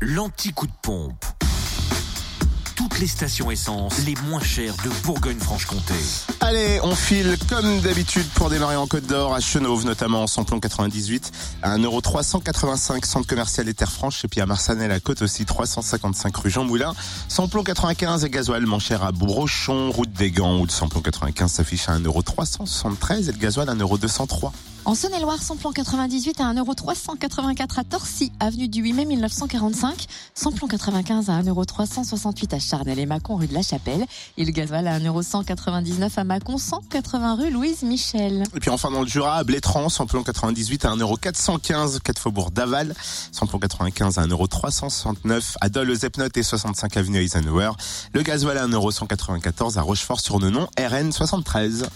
l'anti-coup de pompe. Toutes les stations essence les moins chères de Bourgogne-Franche-Comté. Allez, on file comme d'habitude pour démarrer en Côte d'Or, à Chenauve notamment, en samplon 98, à 1,385€ centre commercial des Terres Franches, et puis à Marsanel à Côte aussi, 355 rue Jean Moulin. Samplon 95 et gasoil moins cher à Brochon, route des Gants, où le samplon 95 s'affiche à 1,373€ et le gasoil à 1,203€. En Saône-et-Loire, samplon 98 à 1,384€ à Torcy, avenue du 8 mai 1945. Samplon 95 à 1,368€ à Charnel et Mâcon, rue de la Chapelle. Et le gasoil à 1,199€ à Mâcon, 180 rue Louise Michel. Et puis enfin dans le Jura, à Blétran, samplon 98 à 1,415€, 4 faubourg d'Aval. Samplon 95 à 1,369€ à Dole, Zepnot et 65 avenue Eisenhower. Le gasoil à 1,194€ à Rochefort-sur-Nenon, RN 73.